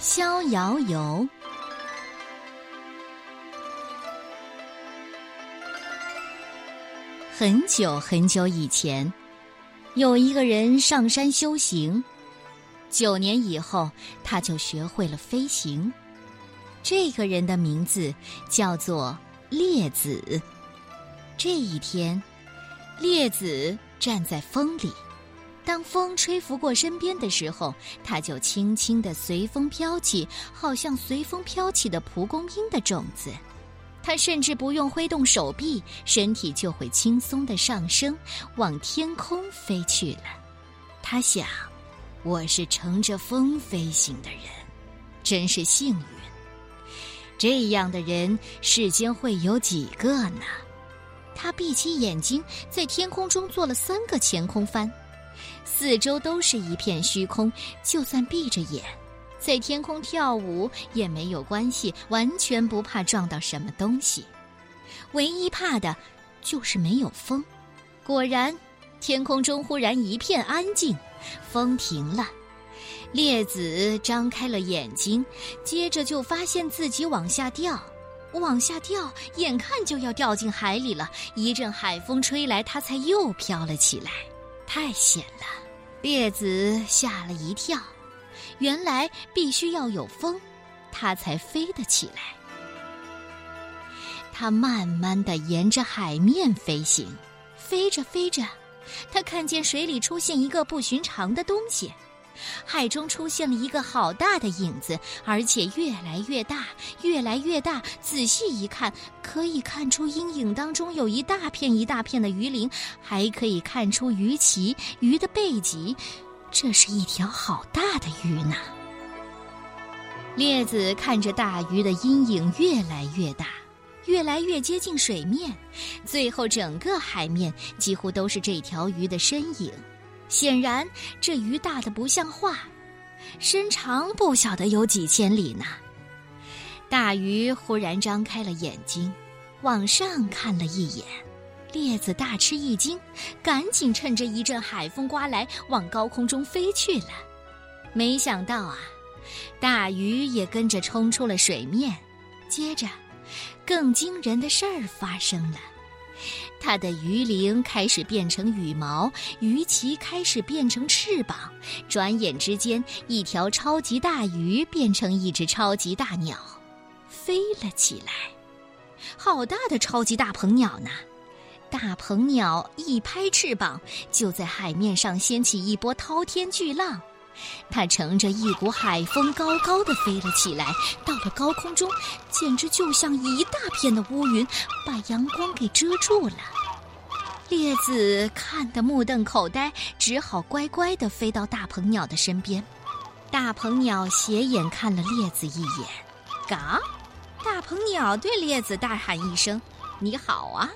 逍遥游。很久很久以前，有一个人上山修行，九年以后，他就学会了飞行。这个人的名字叫做列子。这一天，列子站在风里。当风吹拂过身边的时候，它就轻轻地随风飘起，好像随风飘起的蒲公英的种子。它甚至不用挥动手臂，身体就会轻松地上升，往天空飞去了。他想：“我是乘着风飞行的人，真是幸运。这样的人世间会有几个呢？”他闭起眼睛，在天空中做了三个前空翻。四周都是一片虚空，就算闭着眼，在天空跳舞也没有关系，完全不怕撞到什么东西。唯一怕的，就是没有风。果然，天空中忽然一片安静，风停了。列子张开了眼睛，接着就发现自己往下掉，往下掉，眼看就要掉进海里了。一阵海风吹来，他才又飘了起来。太险了，列子吓了一跳。原来必须要有风，它才飞得起来。它慢慢的沿着海面飞行，飞着飞着，它看见水里出现一个不寻常的东西。海中出现了一个好大的影子，而且越来越大，越来越大。仔细一看，可以看出阴影当中有一大片一大片的鱼鳞，还可以看出鱼鳍、鱼的背脊。这是一条好大的鱼呢。列子看着大鱼的阴影越来越大，越来越接近水面，最后整个海面几乎都是这条鱼的身影。显然，这鱼大的不像话，身长不晓得有几千里呢。大鱼忽然张开了眼睛，往上看了一眼，列子大吃一惊，赶紧趁着一阵海风刮来，往高空中飞去了。没想到啊，大鱼也跟着冲出了水面。接着，更惊人的事儿发生了。它的鱼鳞开始变成羽毛，鱼鳍开始变成翅膀，转眼之间，一条超级大鱼变成一只超级大鸟，飞了起来。好大的超级大鹏鸟呢！大鹏鸟一拍翅膀，就在海面上掀起一波滔天巨浪。它乘着一股海风，高高的飞了起来。到了高空中，简直就像一大片的乌云，把阳光给遮住了。列子看得目瞪口呆，只好乖乖地飞到大鹏鸟的身边。大鹏鸟斜眼看了列子一眼，嘎！大鹏鸟对列子大喊一声：“你好啊！”“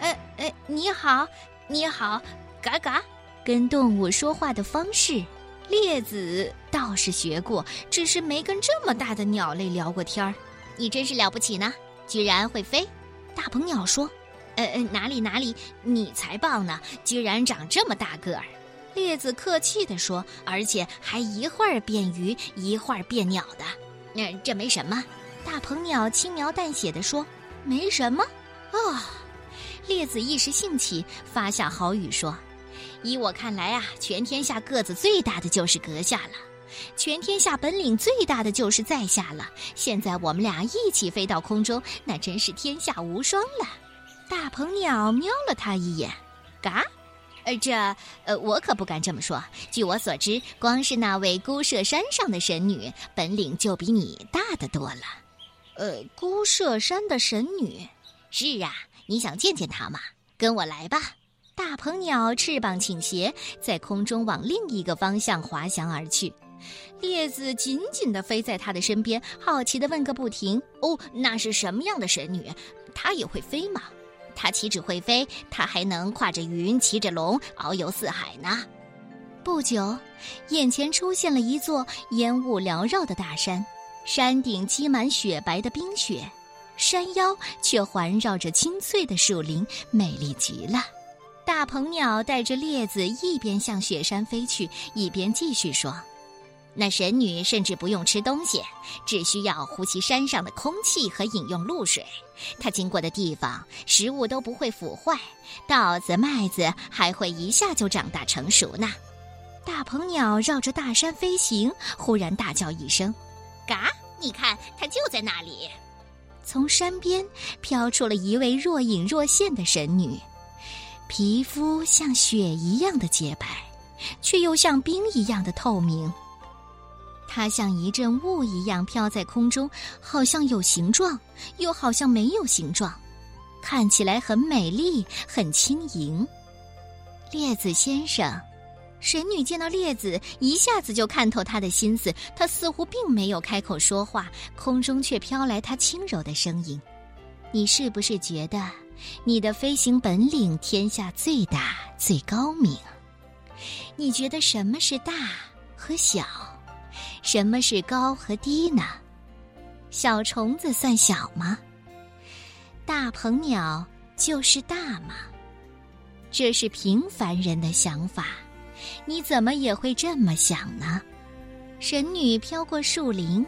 呃呃，你好，你好，嘎嘎！”跟动物说话的方式。列子倒是学过，只是没跟这么大的鸟类聊过天儿。你真是了不起呢，居然会飞！大鹏鸟说：“呃呃，哪里哪里，你才棒呢，居然长这么大个儿。”列子客气地说：“而且还一会儿变鱼，一会儿变鸟的。”那这没什么。大鹏鸟轻描淡写地说：“没什么。”哦，列子一时兴起，发下豪语说。依我看来啊，全天下个子最大的就是阁下了，全天下本领最大的就是在下了。现在我们俩一起飞到空中，那真是天下无双了。大鹏鸟瞄了他一眼，嘎，呃，这呃，我可不敢这么说。据我所知，光是那位孤舍山上的神女，本领就比你大得多了。呃，孤舍山的神女，是啊，你想见见她吗？跟我来吧。大鹏鸟翅膀倾斜，在空中往另一个方向滑翔而去。列子紧紧地飞在他的身边，好奇地问个不停：“哦，那是什么样的神女？她也会飞吗？她岂止会飞，她还能跨着云，骑着龙，遨游四海呢！”不久，眼前出现了一座烟雾缭绕的大山，山顶积满雪白的冰雪，山腰却环绕着青翠的树林，美丽极了。鹏鸟带着列子一边向雪山飞去，一边继续说：“那神女甚至不用吃东西，只需要呼吸山上的空气和饮用露水。她经过的地方，食物都不会腐坏，稻子、麦子还会一下就长大成熟呢。大鹏鸟绕着大山飞行，忽然大叫一声：“嘎！你看，它就在那里。”从山边飘出了一位若隐若现的神女，皮肤像雪一样的洁白，却又像冰一样的透明。它像一阵雾一样飘在空中，好像有形状，又好像没有形状，看起来很美丽，很轻盈。列子先生，神女见到列子，一下子就看透他的心思。他似乎并没有开口说话，空中却飘来他轻柔的声音：“你是不是觉得你的飞行本领天下最大、最高明？你觉得什么是大和小？”什么是高和低呢？小虫子算小吗？大鹏鸟就是大吗？这是平凡人的想法，你怎么也会这么想呢？神女飘过树林，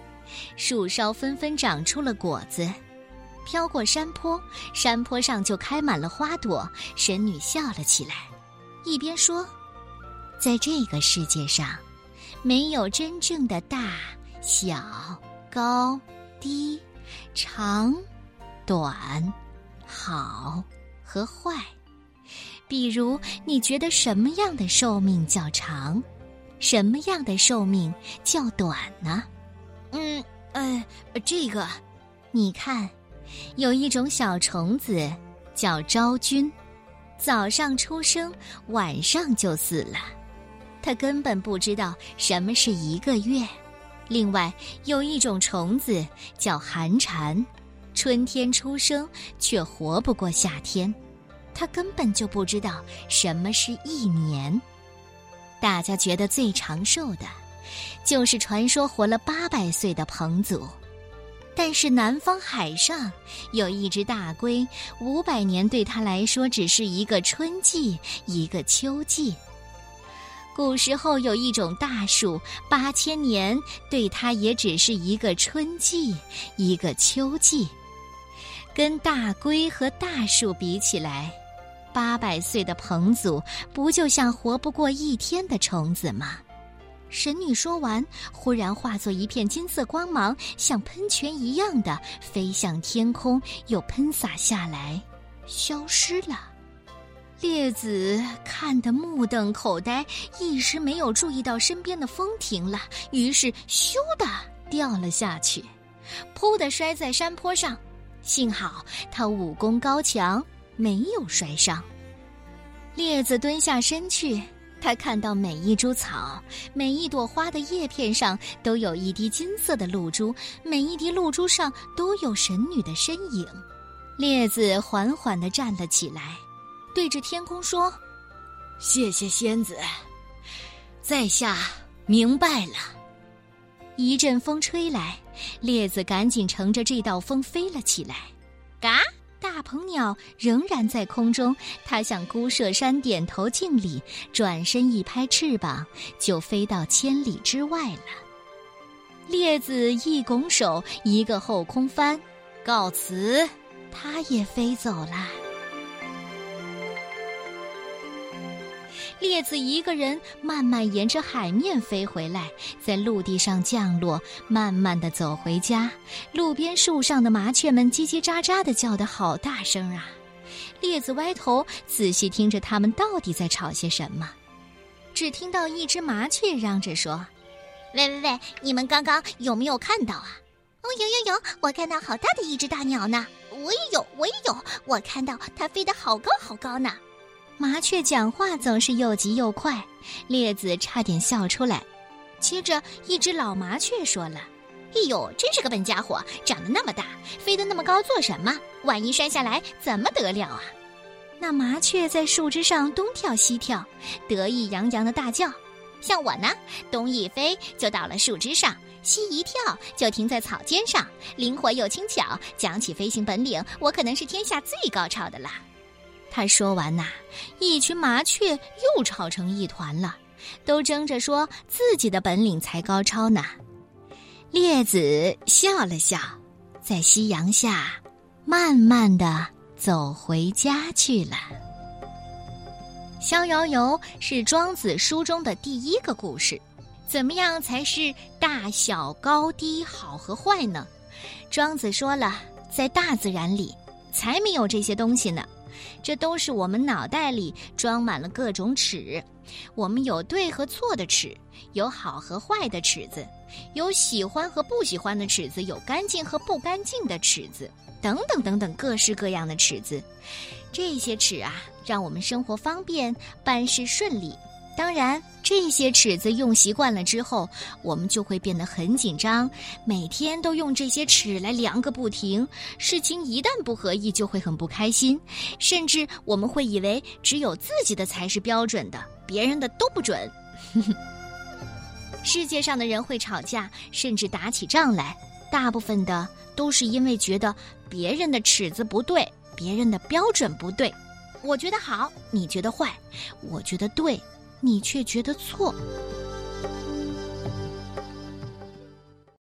树梢纷纷长出了果子；飘过山坡，山坡上就开满了花朵。神女笑了起来，一边说：“在这个世界上。”没有真正的大、小、高、低、长、短、好和坏。比如，你觉得什么样的寿命较长，什么样的寿命较短呢？嗯，呃，这个，你看，有一种小虫子叫昭君，早上出生，晚上就死了。他根本不知道什么是一个月。另外，有一种虫子叫寒蝉，春天出生却活不过夏天。他根本就不知道什么是一年。大家觉得最长寿的，就是传说活了八百岁的彭祖。但是南方海上有一只大龟，五百年对他来说只是一个春季，一个秋季。古时候有一种大树，八千年对它也只是一个春季，一个秋季。跟大龟和大树比起来，八百岁的彭祖不就像活不过一天的虫子吗？神女说完，忽然化作一片金色光芒，像喷泉一样的飞向天空，又喷洒下来，消失了。列子看得目瞪口呆，一时没有注意到身边的风停了，于是咻的掉了下去，噗的摔在山坡上。幸好他武功高强，没有摔伤。列子蹲下身去，他看到每一株草、每一朵花的叶片上都有一滴金色的露珠，每一滴露珠上都有神女的身影。列子缓缓地站了起来。对着天空说：“谢谢仙子，在下明白了。”一阵风吹来，列子赶紧乘着这道风飞了起来。嘎！大鹏鸟仍然在空中，它向孤舍山点头敬礼，转身一拍翅膀，就飞到千里之外了。列子一拱手，一个后空翻，告辞，它也飞走了。列子一个人慢慢沿着海面飞回来，在陆地上降落，慢慢的走回家。路边树上的麻雀们叽叽喳喳的叫得好大声啊！列子歪头仔细听着，他们到底在吵些什么？只听到一只麻雀嚷着说：“喂喂喂，你们刚刚有没有看到啊？哦，有有有，我看到好大的一只大鸟呢！我也有，我也有，我看到它飞得好高好高呢！”麻雀讲话总是又急又快，列子差点笑出来。接着，一只老麻雀说了：“哎呦，真是个笨家伙，长得那么大，飞得那么高做什么？万一摔下来怎么得了啊？”那麻雀在树枝上东跳西跳，得意洋洋的大叫：“像我呢，东一飞就到了树枝上，西一跳就停在草尖上，灵活又轻巧。讲起飞行本领，我可能是天下最高超的了。”他说完呐，一群麻雀又吵成一团了。都争着说自己的本领才高超呢。列子笑了笑，在夕阳下，慢慢的走回家去了。逍遥游是庄子书中的第一个故事，怎么样才是大小高低好和坏呢？庄子说了，在大自然里，才没有这些东西呢。这都是我们脑袋里装满了各种尺，我们有对和错的尺，有好和坏的尺子，有喜欢和不喜欢的尺子，有干净和不干净的尺子，等等等等，各式各样的尺子。这些尺啊，让我们生活方便，办事顺利。当然，这些尺子用习惯了之后，我们就会变得很紧张，每天都用这些尺来量个不停。事情一旦不合意，就会很不开心，甚至我们会以为只有自己的才是标准的，别人的都不准。世界上的人会吵架，甚至打起仗来，大部分的都是因为觉得别人的尺子不对，别人的标准不对。我觉得好，你觉得坏；我觉得对。你却觉得错。